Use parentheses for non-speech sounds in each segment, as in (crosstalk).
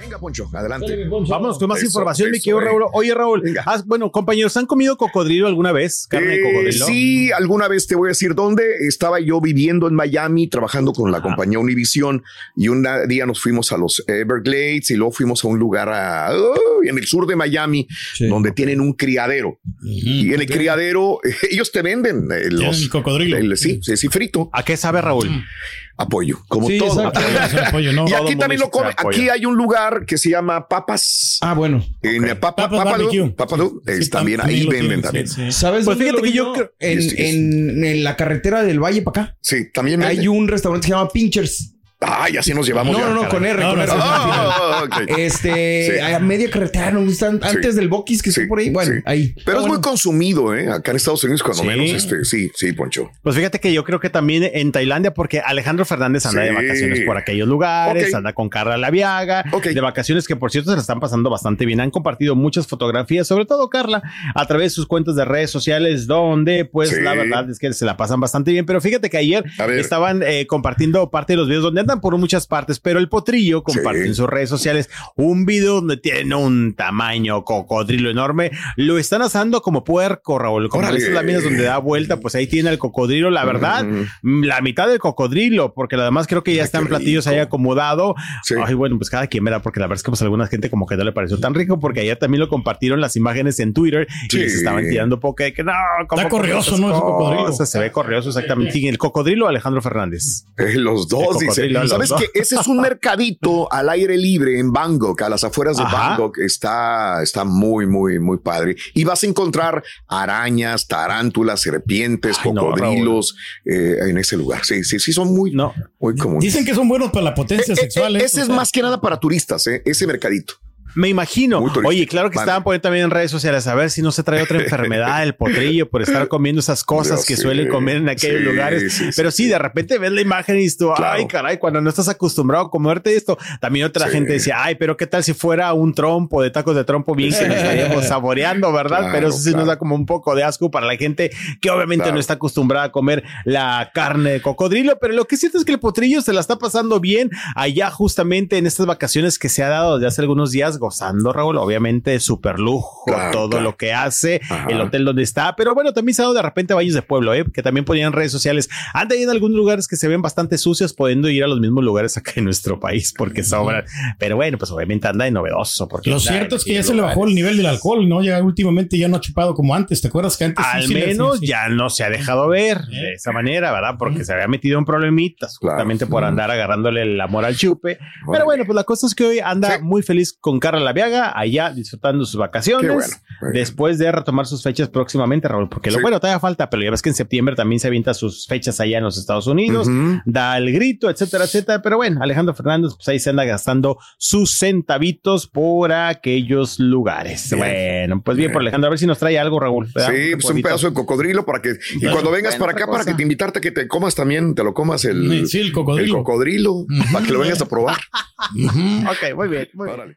Venga, Poncho, adelante. Vámonos con más Eso, información, mi querido eh. Raúl. Oye, Raúl, has- bueno, compañeros, ¿han comido cocodrilo alguna vez? ¿Carne de Eh, cocodrilo? sí, alguna vez te voy a decir dónde. Estaba yo viviendo en Miami, trabajando con la compañía Univision, y un día nos fuimos a los Everglades y luego fuimos a un lugar a- uy, en el sur de Miami, donde tienen un criadero. Y en el criadero, (laughs) ellos te venden eh, los el cocodrilo. el- sí, sí, sí, frito. ¿A qué sabe, Raúl? Apoyo, como Sí, todo. ¿no? (laughs) Y aquí también lo come. Aquí hay un lugar que se llama Papas. Ah, bueno. En Papa, Papas Papadú, Sí, también también ahí venden tienen, también. sí, sí. ¿Sabes Pues fíjate que yo creo- En, en- en la carretera del Valle para acá. Sí, también Hay venden. un restaurante que se llama Pinchers. Ay, así nos llevamos No, ya. no, no, con R, No, con no, R. Ah. Este, Sí. a media carretera, ¿no? Están antes del Boquis que Sí, está por ahí. Bueno, sí. ahí. Pero Ah, es muy consumido, ¿eh? Acá en Estados Unidos, cuando Sí. menos, este, sí, sí, Poncho. Pues fíjate que yo creo que también en Tailandia, porque Alejandro Fernández anda Sí. de vacaciones por aquellos lugares, anda con Carla Laviaga, de vacaciones que por cierto se la están pasando bastante bien. Han compartido muchas fotografías, sobre todo Carla, a través de sus cuentas de redes sociales, donde pues Sí. la verdad es que se la pasan bastante bien. Pero fíjate que ayer estaban eh, compartiendo parte de los videos donde andan por muchas partes, pero el potrillo compartió Sí. en sus redes sociales un video donde tiene un tamaño cocodrilo enorme. Lo están asando como puerco, Raúl. Como Órale. esas láminas donde da vuelta, pues ahí tiene el cocodrilo, la verdad. Mm, La mitad del cocodrilo, porque lo demás creo que ya Ay, están platillos ahí acomodado. Sí. Ay, bueno, pues cada quien verá, porque la verdad es que pues a alguna gente como que no le pareció tan rico, porque ayer también lo compartieron las imágenes en Twitter y les estaban tirando poco de que no, ¿cómo Está corrioso, ¿no? Ese cocodrilo. Se ve corrioso, exactamente. Sí, el cocodrilo Alejandro Fernández. Eh, los dos, dice. ¿Sabes que Ese es un mercadito (laughs) al aire libre en Bangkok, a las afueras de Ajá. Bangkok. Está, está muy, muy, muy padre. Y vas a encontrar arañas, tarántulas, serpientes, Ay, no, cocodrilos eh, en ese lugar. Sí, sí, sí, son muy, No. muy comunes. Dicen que son buenos para la potencia Eh, eh, sexual. eh, ese es sea, más que nada para turistas, ese mercadito. Me imagino. Oye, claro que Vale. estaban poniendo también en redes sociales a ver si no se trae otra (laughs) enfermedad el potrillo por estar comiendo esas cosas Yo que suelen comer en aquellos Sí, lugares. sí, Pero sí, de repente ves la imagen y dices tú, Claro. ay, caray, cuando no estás acostumbrado a comerte esto. También otra gente decía, ay, pero qué tal si fuera un trompo de tacos de trompo bien que nos estaríamos saboreando, ¿verdad? Claro, pero eso sí nos da como un poco de asco para la gente que obviamente no está acostumbrada a comer la carne de cocodrilo. Pero lo que siento es que el potrillo se la está pasando bien allá justamente en estas vacaciones que se ha dado desde hace algunos días gozando, Raúl, obviamente súper lujo, Claro, todo claro. lo que hace, Ajá. el hotel donde está, pero bueno, también se ha dado de repente a baños de pueblo, ¿eh? que también ponían redes sociales. Anda ahí en algunos lugares que se ven bastante sucios, pudiendo ir a los mismos lugares acá en nuestro país porque sobran. Pero bueno, pues obviamente anda de novedoso. Porque Lo cierto es que ya aquellos se le bajó el lugares. nivel del alcohol, ¿no? Ya últimamente ya no ha chupado como antes. ¿Te acuerdas que antes sí, Al sí menos así? ya no se ha dejado ver de esa manera, ¿verdad? Porque se había metido en problemitas Claro. justamente por andar agarrándole el amor al chupe. Pero Órale. bueno, pues la cosa es que hoy anda Sí. muy feliz con Carla Laviaga, allá disfrutando sus vacaciones. Qué bueno. Después de retomar sus fechas próximamente, Raúl, porque lo bueno todavía falta, pero ya ves que en septiembre también se avienta sus fechas allá en los Estados Unidos, da el grito, etcétera, etcétera. Pero bueno, Alejandro Fernández, pues ahí se anda gastando sus centavitos por aquellos lugares. Bien. Bueno, pues bien, Bien. por Alejandro, a ver si nos trae algo, Raúl. Sí, pues un pedazo de cocodrilo para que, y cuando vengas para acá, para que te invitarte a que te comas también, te lo comas el, Sí, el cocodrilo. el cocodrilo, para que lo vengas a probar. Ok, muy bien, muy bien.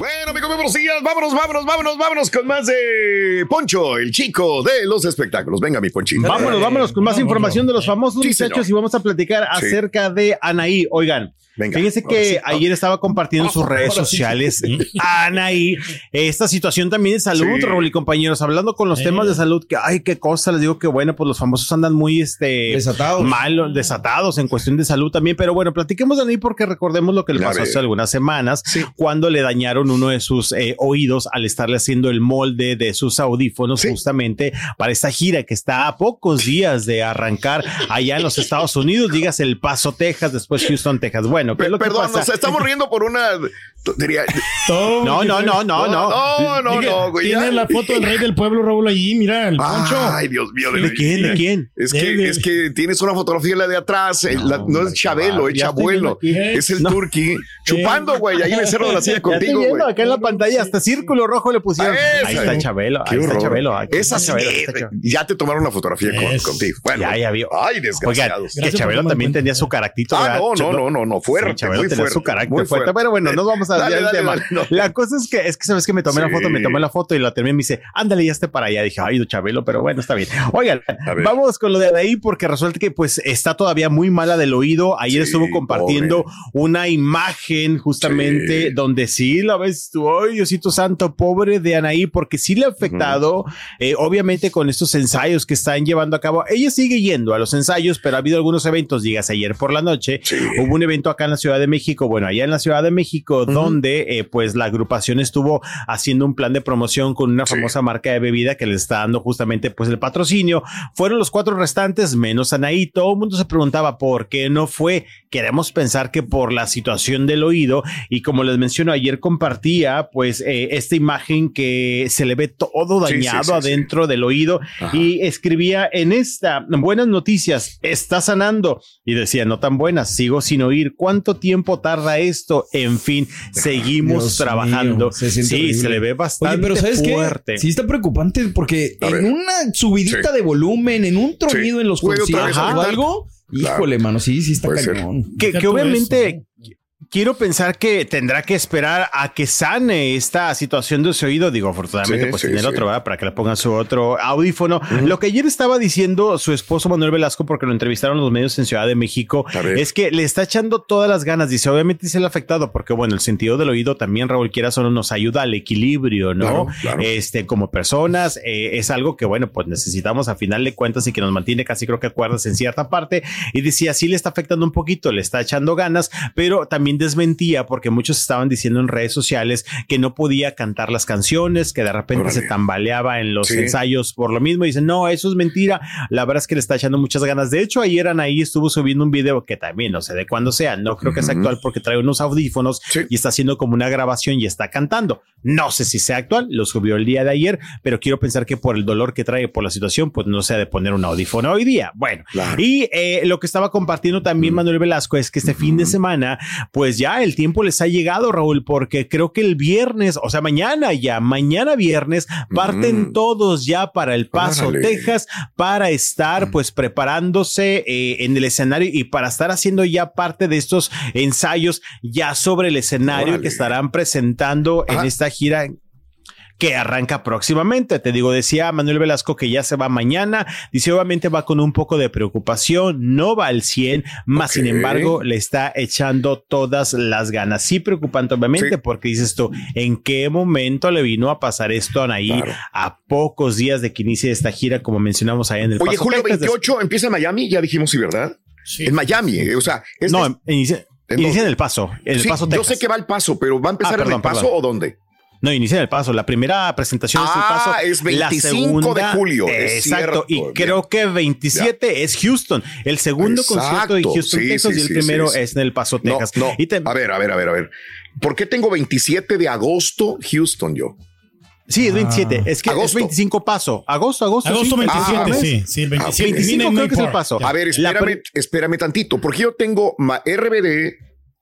Bueno, amigos, buenos días. Vámonos, vámonos, vámonos, vámonos con más de Poncho, el chico de los espectáculos. Venga, mi Ponchito. Vámonos, vámonos con más Vámonos. información de los famosos Sí, muchachos señor. y vamos a platicar Sí. acerca de Anaí. Oigan, Venga, fíjense que sí. ayer estaba compartiendo en sus redes sociales Anaí esta situación también de salud, Sí. Raúl y compañeros, hablando con los Eh. temas de salud, que ay, qué cosa, les digo que bueno, pues los famosos andan muy este Desatados. mal, desatados en cuestión de salud también, pero bueno, platiquemos de Anaí porque recordemos lo que le pasó hace algunas semanas Sí. cuando le dañaron uno de sus eh, oídos al estarle haciendo el molde de sus audífonos Sí. justamente para esta gira que está a pocos días de arrancar allá en los Estados Unidos, digas El Paso, Texas, después Houston, Texas. Bueno, ¿qué es Pe- lo que Perdón, pasa? nos estamos riendo por una Diría, Todo No, no, no, no, no. no, no, no, güey. Tiene la foto del rey del pueblo, Raúl, allí. Mira, el poncho. Ay, Dios mío. ¿De quién? ¿De quién? Es que, es que tienes una fotografía la de atrás. eh, la- no, es Chabelo, es Chabuelo. aquí. Es el turqui. Chupando, güey, ahí en el cerro de la silla Ya estoy contigo, viendo güey. acá en la pantalla, hasta círculo rojo le pusieron. Ah, Ahí está Chabelo, Qué ahí está horror. Chabelo. Esa eh, ya te tomaron una fotografía contigo. Bueno, Ya, ya vio. Ay, desgraciados. que Chabelo también tenía su caractito. Ah, no, no, no, no, no, fuerte, muy tenía fuerte, su carácter muy fuerte, fuerte. pero bueno, nos vamos Dale, dale, dale, no. La cosa es que, es que sabes que me tomé la foto, me tomé la foto y la terminé me dice, ándale, ya esté para allá. Dije, ay, Chabelo, pero bueno, está bien. Oigan, vamos con lo de ahí porque resulta que pues está todavía muy mala del oído. Ayer Sí, estuvo compartiendo una imagen justamente Sí. donde sí la ves tú, ay, Diosito Santo, pobre de Anaí, porque sí le ha afectado, eh, obviamente con estos ensayos que están llevando a cabo. Ella sigue yendo a los ensayos, pero ha habido algunos eventos, digas, ayer por la noche, Sí. hubo un evento acá en la Ciudad de México, bueno, allá en la Ciudad de México, donde eh, pues la agrupación estuvo haciendo un plan de promoción con una Sí. famosa marca de bebida que le está dando justamente pues el patrocinio. Fueron los cuatro restantes, menos Anaí. Todo el mundo se preguntaba por qué no fue. Queremos pensar que por la situación del oído y como les menciono, ayer compartía pues eh, esta imagen que se le ve todo dañado sí, sí. adentro del oído Ajá. y escribía en esta buenas noticias, está sanando y decía no tan buenas, sigo sin oír, ¿cuánto tiempo tarda esto? En fin, seguimos Dios trabajando. mío, se sí, horrible. se le ve bastante Oye, pero ¿sabes fuerte. qué? Sí está preocupante porque A en ver. una subidita Sí. de volumen, en un tronido en los conciertos o algo, híjole, mano, sí, sí está cañón. que, obviamente eso. Quiero pensar que tendrá que esperar a que sane esta situación de su oído. Digo, afortunadamente, Sí, pues sí, tiene el sí. otro, ¿verdad? Para que le pongan su otro audífono. Lo que ayer estaba diciendo su esposo Manuel Velasco, porque lo entrevistaron los medios en Ciudad de México, es que le está echando todas las ganas. Dice, obviamente se le ha afectado, porque bueno, el sentido del oído también, Raúl Quiera, solo nos ayuda al equilibrio, ¿no? Claro, claro. Este, como personas, eh, es algo que, bueno, pues necesitamos a final de cuentas y que nos mantiene casi creo que cuerdas en cierta parte. Y decía, sí le está afectando un poquito, le está echando ganas, pero también desmentía porque muchos estaban diciendo en redes sociales que no podía cantar las canciones, que de repente Órale. se tambaleaba en los Sí. ensayos por lo mismo. Dicen, no, eso es mentira. La verdad es que le está echando muchas ganas. De hecho, ayer Anaí estuvo subiendo un video que también no sé de cuándo sea, no creo que sea actual porque trae unos audífonos Sí. y está haciendo como una grabación y está cantando. No sé si sea actual, lo subió el día de ayer, pero quiero pensar que por el dolor que trae por la situación, pues no sea de poner un audífono hoy día. Bueno, Claro. y eh, lo que estaba compartiendo también Manuel Velasco es que este fin de semana, pues ya el tiempo les ha llegado, Raúl, porque creo que el viernes, o sea, mañana ya, mañana viernes, parten Mm. todos ya para El Paso, Órale. Texas, para estar pues preparándose eh, en el escenario y para estar haciendo ya parte de estos ensayos ya sobre el escenario Órale. que estarán presentando en esta gira que arranca próximamente. Te digo, decía Manuel Velasco que ya se va mañana. Dice, obviamente va con un poco de preocupación, no va al 100, más sin embargo le está echando todas las ganas. Sí, preocupante, obviamente, Sí. porque dices tú, ¿en qué momento le vino a pasar esto a Anaí Claro. a pocos días de que inicie esta gira, como mencionamos ahí en el Oye, Paso, julio Texas? 28 empieza en Miami, ya dijimos, sí, ¿verdad? Sí. En Miami, eh, o sea, este No, es- inicia, ¿En inicia en el Paso, en el sí, Paso, yo sé que va al paso, pero ¿va a empezar Ah, en el paso perdón. o dónde? No, inicia el paso. La primera presentación es el Ah, paso. es la 25 de julio, es exacto. cierto, y bien. creo que 27 es Houston. El segundo Exacto, concierto de Houston, sí, Texas, sí, y el sí, primero es en el paso, No, Texas. no. Y te- A ver, a ver, a ver, a ver. ¿Por qué tengo 27 de agosto Houston yo? sí, es 27. Ah. es que es Agosto. 25 paso. Agosto, agosto. Agosto sí, 27, Ah, sí, sí, el 27. 25 Viene en creo que es el paso. A ver, espérame, espérame tantito, porque yo tengo RBD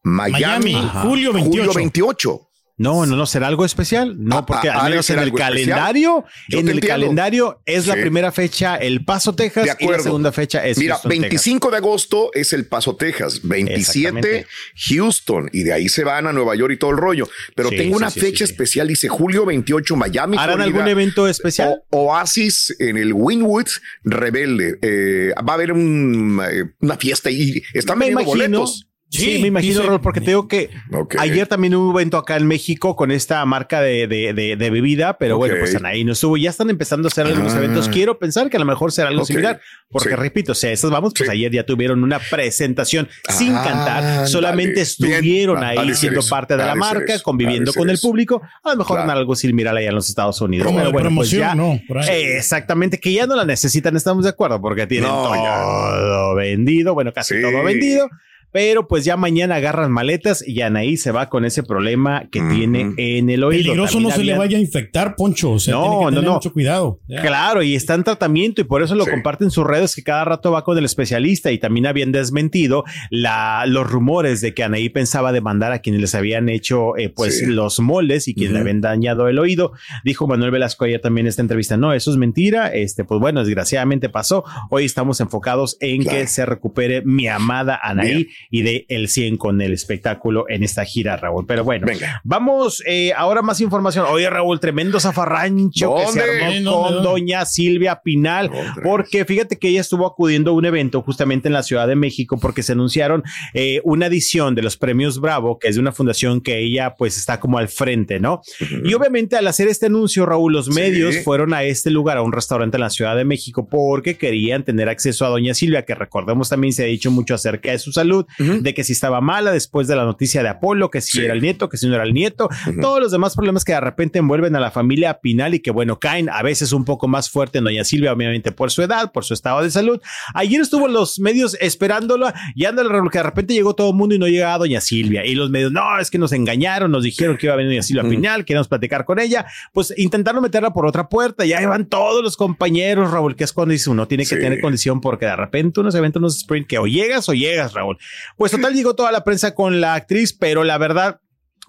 Miami, Miami, julio 28. julio 28. No, no, no, será algo especial. No, Ah, porque ah, al menos en ¿será el calendario, en el calendario es la primera fecha el Paso, Texas, De y la acuerdo. segunda fecha es Mira, Houston, Texas. 25 de agosto es El Paso, Texas. 27, Exactamente. Houston. Y de ahí se van a Nueva York y todo el rollo. Pero Sí, tengo una sí, fecha especial, dice julio 28, Miami. ¿Harán Florida. algún evento especial? O- Oasis en el Winwood Rebelde. Eh, va a haber un, eh, una fiesta y están me vendiendo imagino. boletos. Sí, Sí, me imagino, dice- porque te digo que Ok. ayer también hubo un evento acá en México con esta marca de, de, de, de bebida, pero Ok. bueno, pues ahí no estuvo. Ya están empezando a hacer algunos Ah. eventos. Quiero pensar que a lo mejor será algo Ok. similar, porque Sí. repito, o sea, estas vamos, pues Sí. ayer ya tuvieron una presentación sin Ah, cantar, solamente dale. estuvieron Bien, ahí ser siendo eso, parte de la marca, eso, conviviendo con el público, a lo mejor en Claro. algo similar allá en los Estados Unidos. Como Pero bueno, pues promoción, ya, ¿no? Eh, exactamente, que ya no la necesitan, estamos de acuerdo, porque tienen No, todo vendido, bueno, casi Sí. todo vendido. Pero pues ya mañana agarran maletas y Anaí se va con ese problema que tiene en el oído. Peligroso no se le vaya a infectar, Poncho. O sea, No, tiene que no, tener no. mucho cuidado. Ya. Claro, y está en tratamiento y por eso lo Sí. comparte en sus redes que cada rato va con el especialista y también habían desmentido la, los rumores de que Anaí pensaba demandar a quienes les habían hecho eh, pues Sí. los moldes y quienes le habían dañado el oído. Dijo Manuel Velasco ayer también en esta entrevista, no, eso es mentira. Este, pues bueno, desgraciadamente pasó. Hoy estamos enfocados en Claro. que se recupere mi amada Anaí Bien. Y de el 100 con el espectáculo en esta gira, Raúl. Pero bueno, Venga. Vamos, eh, ahora más información. Oye, Raúl, tremendo zafarrancho que se armó Sí, ¿dónde, con dónde? doña Silvia Pinal, porque fíjate que ella estuvo acudiendo a un evento justamente en la Ciudad de México porque se anunciaron eh, una edición de los premios Bravo, que es de una fundación que ella pues está como al frente, ¿no? Y obviamente al hacer este anuncio, Raúl, los Sí. medios fueron a este lugar, a un restaurante en la Ciudad de México, porque querían tener acceso a doña Silvia, que recordemos también se ha dicho mucho acerca de su salud, De que si estaba mala después de la noticia de Apolo, que si Sí. era el nieto, que si no era el nieto, todos los demás problemas que de repente envuelven a la familia Pinal y que bueno, caen a veces un poco más fuerte en doña Silvia, obviamente por su edad, por su estado de salud. Ayer estuvo en los medios esperándola y ándale, que de repente llegó todo el mundo y no llegaba doña Silvia. Y los medios, no, es que nos engañaron, nos dijeron que iba a venir doña Silvia Pinal, queríamos platicar con ella, pues intentaron meterla por otra puerta, ya van todos los compañeros, Raúl, que es cuando dice uno tiene que Sí. tener condición porque de repente unos eventos, unos sprint que o llegas o llegas, Raúl. Pues total llegó toda la prensa con la actriz, pero la verdad,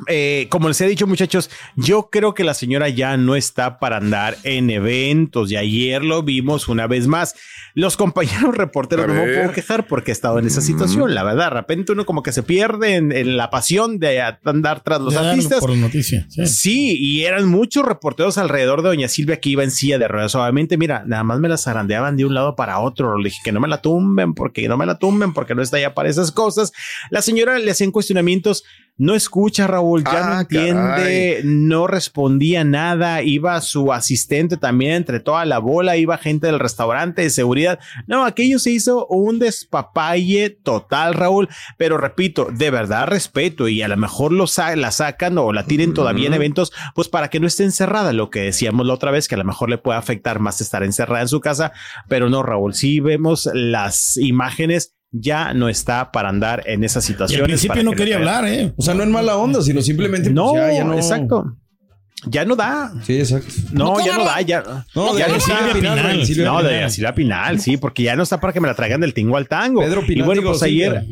eh, como les he dicho muchachos, yo creo que la señora ya no está para andar en eventos y ayer lo vimos una vez más. Los compañeros (laughs) reporteros no me puedo quejar porque he estado en esa situación, la verdad, de repente uno como que se pierde en, en la pasión de andar tras los Ya, artistas. Por noticias. Sí. Sí, y eran muchos reporteros alrededor de Doña Silvia que iba en silla de ruedas. Obviamente, mira, nada más me la zarandeaban de un lado para otro. Le dije que no me la tumben, porque no me la tumben, porque no está ya para esas cosas. La señora le hacían cuestionamientos. No escucha, Raúl, ya no Ah, entiende, no respondía nada. Iba su asistente también entre toda la bola, iba gente del restaurante de seguridad. No, aquello se hizo un despapalle total, Raúl. Pero repito, de verdad respeto y a lo mejor lo sa- la sacan o la tiren todavía en eventos, pues para que no esté encerrada, lo que decíamos la otra vez, que a lo mejor le puede afectar más estar encerrada en su casa, pero no, Raúl, si vemos las imágenes, ya no está para andar en esas Y situaciones. al principio no que quería hablar, ¿eh? O sea, no en mala onda, sino simplemente. pues, No, ya, ya no. exacto. Ya no da. Sí, exacto. No, ya no da, ya. No, ya de no está. Silvia Pinal, Silvia No, Pinal. de Silvia Pinal, sí, porque ya no está para que me la traigan del tingo al tango. Pedro Pinal, y bueno, pues ayer,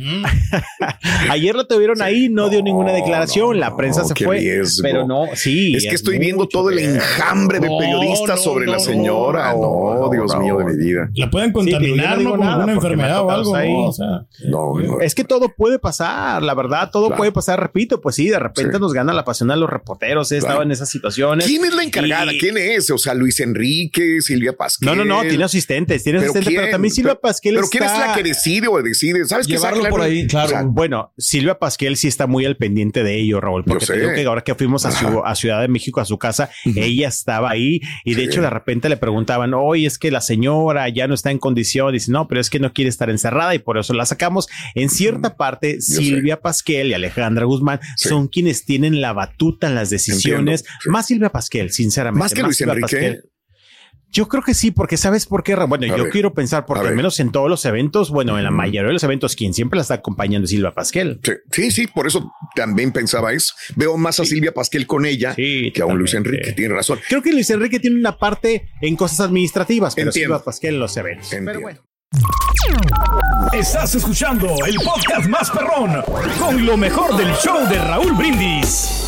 (laughs) ayer lo tuvieron ahí, no, dio ninguna No, declaración, no, la prensa no, se qué fue, riesgo. pero no, sí. Es que estoy viendo todo el enjambre de No, periodistas no, sobre no, la no, señora. no, No, no, Dios no, mío de no. mi vida. La pueden contaminar, no ¿no? Con ha enfermedad o algo. ¿no? O sea, No, no. Es que todo puede pasar, la verdad, todo puede pasar, repito, pues sí, de repente nos gana la pasión a los reporteros, he estado Claro. en esas situaciones. ¿Quién es la encargada? Y- ¿Quién es? O sea, Luis Enrique, Silvia Pasquel. No, no, no, tiene asistentes, tiene ¿Pero asistentes, pero quién? también Silvia Pasquel Pero ¿quién es la que decide o decide? ¿Sabes qué? Llevarlo Saca- por ahí, claro. O sea, Bueno, Silvia Pasquel sí está muy al pendiente de ello, Raúl, porque Yo te sé. digo que ahora que fuimos a, su- a Ciudad de México, a su casa, ella estaba ahí y de Sí. hecho de repente le preguntaban, oye, es que la señora ya no está en condición, dice, no, pero es que no quiere estar encerrada y por eso la sacamos. En cierta parte, sé. Silvia Pasquel y Alejandra Guzmán Sí. son quienes tienen la batuta en las decisiones, Entiendo, sí. Más Silvia Pasquel, sinceramente. Más que Luis Silvia Enrique. Pasquel. Yo creo que sí, porque sabes por qué. Bueno, A yo ver, quiero pensar, porque al menos en todos los eventos, bueno, en la mayoría de los eventos, quien siempre la está acompañando es Silvia Pasquel. Sí, sí, sí, por eso también pensaba eso. Veo más a Silvia Pasquel con ella Sí, que a un Luis. Enrique. Tiene razón. Creo que Luis Enrique tiene una parte en cosas administrativas, pero Entiendo. Silvia Pasquel en los eventos. Entiendo. Pero bueno. Estás escuchando el podcast más perrón con lo mejor del show de Raúl Brindis.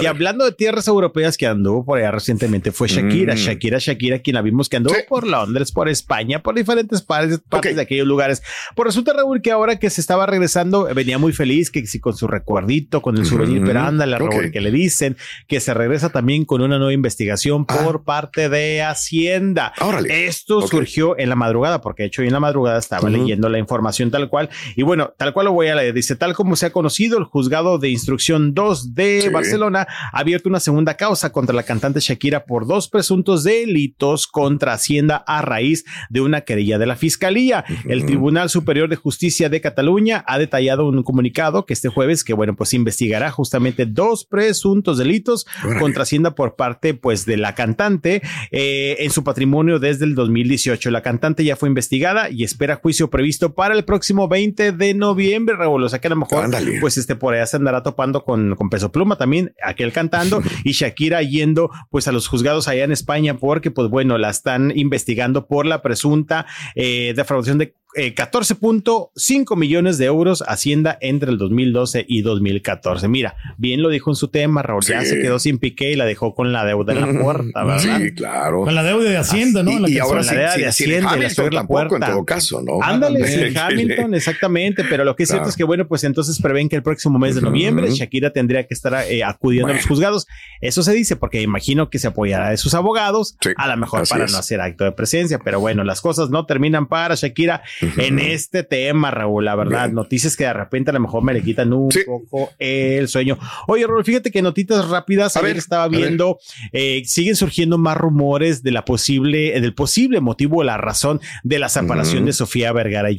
Y hablando de tierras europeas que anduvo por allá recientemente fue Shakira, Mm. Shakira, Shakira, quien la vimos que anduvo Sí. por Londres, por España, por diferentes partes, de aquellos lugares. Pues resulta, Raúl, que ahora que se estaba regresando, venía muy feliz, que si con su recuerdito, con el souvenir, Ujú. pero ándale, Raúl, Ok. que le dicen que se regresa también con una nueva investigación Ah. por parte de Hacienda. Órale. Esto surgió en la madrugada, porque de hecho hoy en la madrugada estaba leyendo la información tal cual. Y bueno, tal cual lo voy a leer. Dice, tal como se ha conocido, el juzgado de instrucción 2 de Sí. Barcelona Barcelona ha abierto una segunda causa contra la cantante Shakira por dos presuntos delitos contra Hacienda a raíz de una querella de la Fiscalía. El Tribunal Superior de Justicia de Cataluña ha detallado un comunicado que este jueves que bueno, pues investigará justamente dos presuntos delitos contra Hacienda por parte pues de la cantante eh, en su patrimonio desde el 2018. La cantante ya fue investigada y espera juicio previsto para el próximo 20 de noviembre, Raúl. O sea que a lo mejor pues este por allá se andará topando con, con Peso Pluma también, aquel cantando (laughs) y Shakira yendo pues a los juzgados allá en España porque pues bueno, la están investigando por la presunta eh, defraudación de eh, 14.5 millones de euros Hacienda entre el 2012 y 2014. Mira, bien lo dijo en su tema, Raúl, ya se quedó sin piqué y la dejó con la deuda en la puerta, ¿verdad? Sí, claro. Con la deuda de Hacienda, ¿no? Y, La y ahora la sí, idea sí, de Hacienda y la tampoco en puerta. todo caso, ¿no? Ándale, sí, Hamilton, exactamente, pero lo que es cierto es que, bueno, pues entonces prevén que el próximo mes de noviembre Shakira tendría que estar eh, acudiendo a los juzgados. Eso se dice porque imagino que se apoyará de sus abogados, Sí, a lo mejor para es. no hacer acto de presencia, pero bueno, las cosas no terminan para Shakira en este tema, Raúl, la verdad, Bien. noticias que de repente a lo mejor me le quitan un Sí. poco el sueño. Oye, Raúl, fíjate que notitas rápidas, A ayer ver, estaba viendo, eh, siguen surgiendo más rumores de la posible, del posible motivo o la razón de la separación de Sofía Vergara y.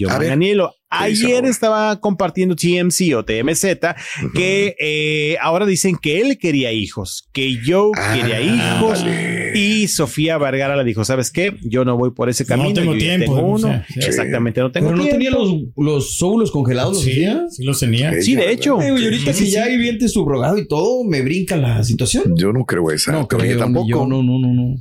¿Qué dice Ayer estaba compartiendo TMC o TMZ que eh, ahora dicen que él quería hijos, que Joe Ah, quería hijos. Y Sofía Vergara le dijo, ¿sabes qué? Yo no voy por ese No camino. tengo yo ya tiempo, tengo o uno. sea, sí. Exactamente, no tengo Pero no tiempo. tenía los, los óvulos congelados. ¿los Sí, sí los tenía. Sí, de hecho. Eh, güey, ahorita Sí, que ya hay viente subrogado y todo, me brinca la situación. Yo no creo esa. No, creo, tampoco. yo, no, no, no, no.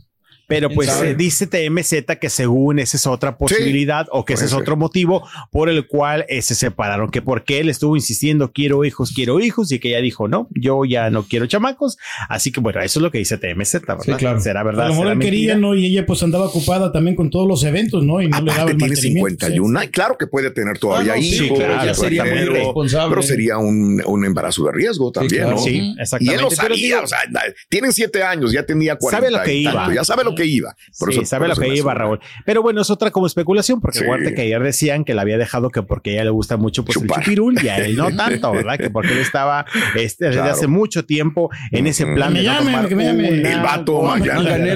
Pero ¿Quién pues eh, dice TMZ que según esa es otra posibilidad o que ese es otro motivo por el cual eh, se separaron, que porque él estuvo insistiendo quiero hijos, quiero hijos y que ella dijo no, yo ya no quiero chamacos. Así que bueno, eso es lo que dice TMZ, ¿verdad? Sí, claro. Será verdad. A lo mejor será él quería? ¿no? Y ella pues andaba ocupada también con todos los eventos, ¿no? Y no le daba Aparte el tiene mantenimiento. 51. Ay, Claro que puede tener todavía Ah, no, sí, hijos. claro, ya sería muy pero- sería un, un embarazo de riesgo también, claro. ¿no? Sí, Y exactamente. él lo sabía, o sea, tienen siete años, ya tenía 40 Sabe lo que y iba. tanto, ya sabe lo que iba. Por sí, eso, sabe por lo que iba. Raúl. Pero bueno, es otra como especulación, porque Sí. acuérdate que ayer decían que la había dejado que porque a ella le gusta mucho pues, el Chupar. chupirul y a él no (laughs) tanto, ¿verdad? Que porque él estaba este, desde Claro. hace mucho tiempo en ese plan Que de me no llamen, tomar que me llamen. una El vato.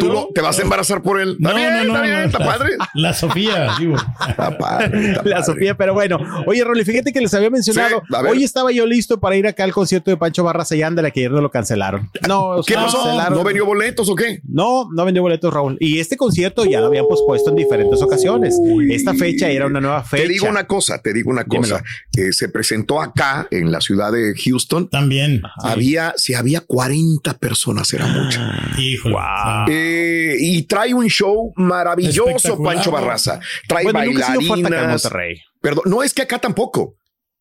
¿tú lo- te vas a embarazar por él? Está No, bien, no, no, está bien, no. está padre. La Sofía, digo. Está padre, está La padre. Sofía, pero bueno, oye, Rolly, fíjate que les había mencionado. Sí, hoy estaba yo listo para ir acá al concierto de Pancho Barras y ándale, que ayer no lo cancelaron. No, ¿Qué pasó? cancelaron. ¿No vendió boletos o qué? No, no vendió boletos, Raúl. Y este concierto ya lo habían pospuesto en diferentes ocasiones. Esta fecha era una nueva fecha. Te digo una cosa, te digo una cosa. Eh, se presentó acá en la ciudad de Houston. También. Había, si había 40 personas, era mucho. Híjole. Wow. Eh, y trae un show maravilloso. Pancho Barraza. Trae Bueno, nunca bailarinas. Monterrey. Perdón, no es que acá tampoco.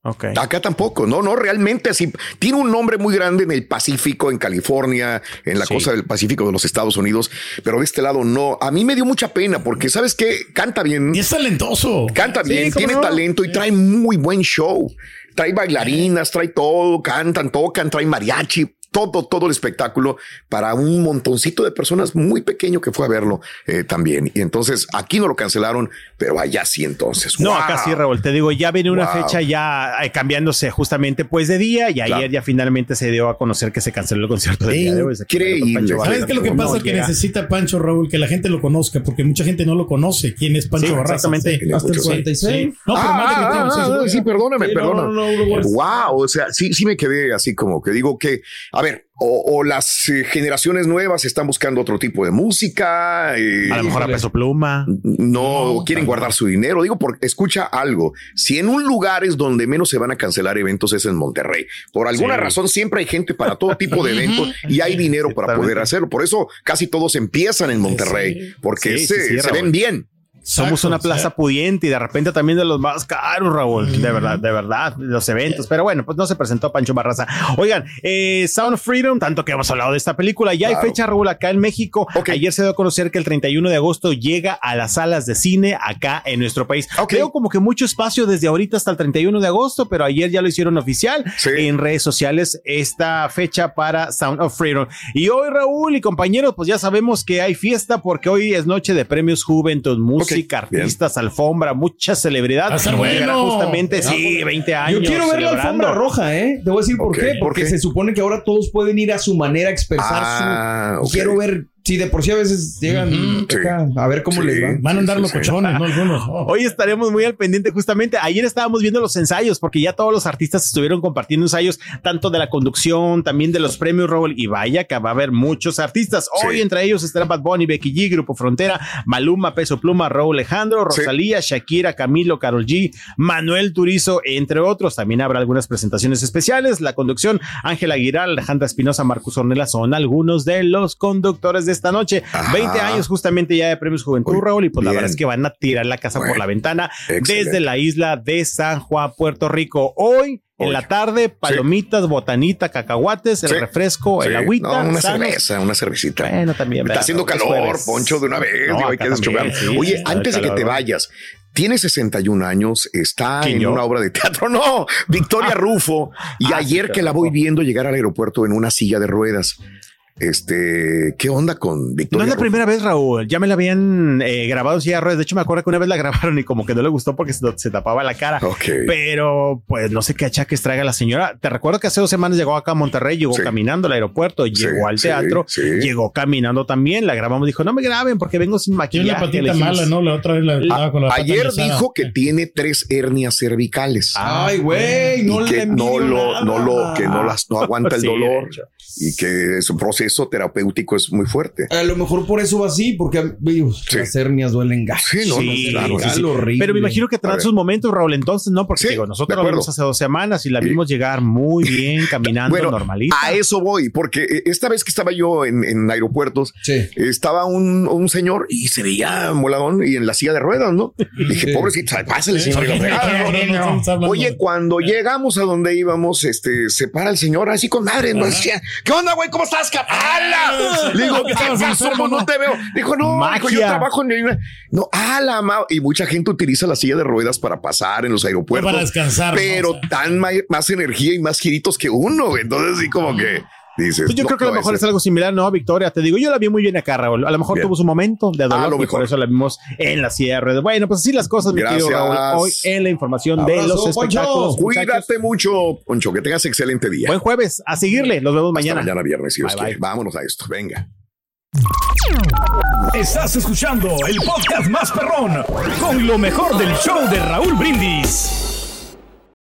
Ok. Acá tampoco, no, no, realmente así. Tiene un nombre muy grande en el Pacífico, en California, en la Sí. costa del Pacífico de los Estados Unidos, pero de este lado no. A mí me dio mucha pena porque, ¿sabes qué? Canta bien. Y es talentoso. Canta Sí, bien, ¿cómo tiene no? talento y trae muy buen show. Trae bailarinas, trae todo, cantan, tocan, trae mariachi, todo, todo el espectáculo para un montoncito de personas muy pequeño que fue a verlo eh, también. Y entonces aquí no lo cancelaron, pero allá sí entonces. No, ¡Wow! acá sí, Raúl. Te digo, ya viene una Wow. fecha ya eh, cambiándose justamente pues de día y ayer Claro. ya finalmente se dio a conocer que se canceló el concierto día de hoy. Increíble. ¿Sabes qué es lo que No pasa? que llega. necesita Pancho Raúl, que la gente lo conozca, porque mucha gente no lo conoce. ¿Quién es Pancho Sí, Barraza? exactamente. Tiene Hasta el mucho- 46. No, pero Ah, más de que ah, sí, ah, sí, sí, perdóname, Sí, no, perdóname. no, no, no, no. Wow, o sea, sí, sí me quedé así como que digo que, a ver, o, o las eh, generaciones nuevas están buscando otro tipo de música, eh, A lo mejor a peso pluma. no, No, quieren no. guardar su dinero. Digo, porque escucha algo. Si en un lugar es donde menos se van a cancelar eventos es en Monterrey. Por alguna Sí. razón siempre hay gente para todo tipo de eventos y hay dinero para poder hacerlo. Por eso casi todos empiezan en Monterrey, Sí. porque Sí, se, ven bien. Somos una o sea, plaza pudiente y de repente también de los más caros, Raúl. De verdad, de verdad, los eventos. Pero bueno, pues no se presentó Pancho Barraza. Oigan, eh, Sound of Freedom, tanto que hemos hablado de esta película, ya Claro. hay fecha, Raúl, acá en México. Ayer se dio a conocer que el 31 de agosto llega a las salas de cine acá en nuestro país. Ok. Veo como que mucho espacio desde ahorita hasta el 31 de agosto, pero ayer ya lo hicieron oficial Sí. en redes sociales esta fecha para Sound of Freedom. Y hoy, Raúl y compañeros, pues ya sabemos que hay fiesta porque hoy es noche de premios Juventud Music música, bien. artistas, alfombra, mucha celebridad. Va a ser Como bueno. justamente, sí, 20 años. Yo quiero ver la alfombra roja, ¿eh? Te voy a decir por qué. ¿por Porque qué? se supone que ahora todos pueden ir a su manera a expresar Ah, su. ok. Quiero ver. Si de por sí a veces llegan sí. acá, a ver cómo Sí. les va. Van a andar Sí, los sí, sí. cochones, ¿no? Algunos. Oh. Hoy estaremos muy al pendiente justamente. Ayer estábamos viendo los ensayos porque ya todos los artistas estuvieron compartiendo ensayos tanto de la conducción, también de los premios Raúl y vaya que va a haber muchos artistas. Hoy Sí. entre ellos estará Bad Bunny, Becky G, Grupo Frontera, Maluma, Peso Pluma, Raúl Alejandro, Sí. Rosalía, Shakira, Camilo, Carol G, Manuel Turizo, entre otros. También habrá algunas presentaciones especiales. La conducción, Ángela Aguilar, Alejandra Espinosa, Marcus Ornella son algunos de los conductores de esta noche. Ajá. 20 años justamente ya de premios Juventud, Raúl, y pues la verdad es que van a tirar la casa por la ventana excelente. desde la isla de San Juan, Puerto Rico. Hoy, en la tarde, palomitas, botanita, cacahuates, el Sí. refresco, el agüita. No, una sanos. cerveza, una cervecita. Bueno, también. Está haciendo calor. Poncho, de una vez. No, digo, hay acá que también, Oye, antes de que te vayas, tiene 61 años, está ¿Quién, en yo? una obra de teatro. (laughs) No, Victoria Rufo. Y Ah, ayer que la voy viendo llegar al aeropuerto en una silla de ruedas. Este, ¿qué onda con No Victoria? es la Rufo? primera vez, Raúl. Ya me la habían eh, grabado en silla de ruedas. De hecho, me acuerdo que una vez la (laughs) grabaron y como que no le gustó porque se, se tapaba la cara. Pero pues no sé qué achaques traiga la señora. Te recuerdo que hace dos semanas llegó acá a Monterrey, llegó Sí. caminando al aeropuerto, llegó al teatro, sí. llegó caminando también. La grabamos, dijo, no me graben porque vengo sin Tiene maquillaje. una patita mala, ¿no? La otra vez la con la Ayer dijo que tiene tres hernias cervicales. Ah, Ay, güey, no le que no lo, nada. no lo, que no las, no aguanta el dolor y que su proceso terapéutico es muy fuerte. A lo mejor por eso va así, porque Sí. las hernias duelen gacho. Sí, no, Sí, no, claro. sí. Pero me imagino que tendrán sus momentos, Raúl, entonces, ¿no? Porque Sí, digo, nosotros acuerdo. vimos hace dos semanas y la Sí. vimos llegar muy (laughs) bien, caminando Bueno, normalita. A eso voy, porque eh, esta vez que estaba yo en, en aeropuertos, Sí. estaba un, un señor y se veía moladón y en la silla de ruedas, ¿no? (laughs) Dije, Sí. pobrecito, pásale, señor. Ah, no, no, no. Estamos hablando- Oye, cuando llegamos a donde íbamos, este, se para el señor así con madre, ¿no? Decía, ¿qué onda, güey? ¿Cómo estás, ¡Hala! Le digo, ¿Qué ¿qué estabas pasó? enfermo, No te veo. Dijo, no, dijo, yo trabajo en el... No, ¡ala, ma! Y mucha gente utiliza la silla de ruedas para pasar en los aeropuertos. Para descansar. Pero O sea. tan ma- más energía y más giritos que uno. Entonces, sí, como que dices... Pues yo no, creo que a lo mejor es algo similar, ¿no, Victoria? Te digo, yo la vi muy bien acá, Raúl. A lo mejor Bien. tuvo su momento de dolor A lo y por eso la vimos en la ruedas. Bueno, pues así las cosas, mi querido Gracias. Raúl. Hoy en la información de los espectáculos. Cuídate mucho, Poncho, que tengas excelente día. Buen jueves. A seguirle. Nos vemos Hasta mañana. mañana viernes, si Dios Bye, quiere. bye. Vámonos a esto. Venga. Estás escuchando el podcast más perrón con lo mejor del show de Raúl Brindis.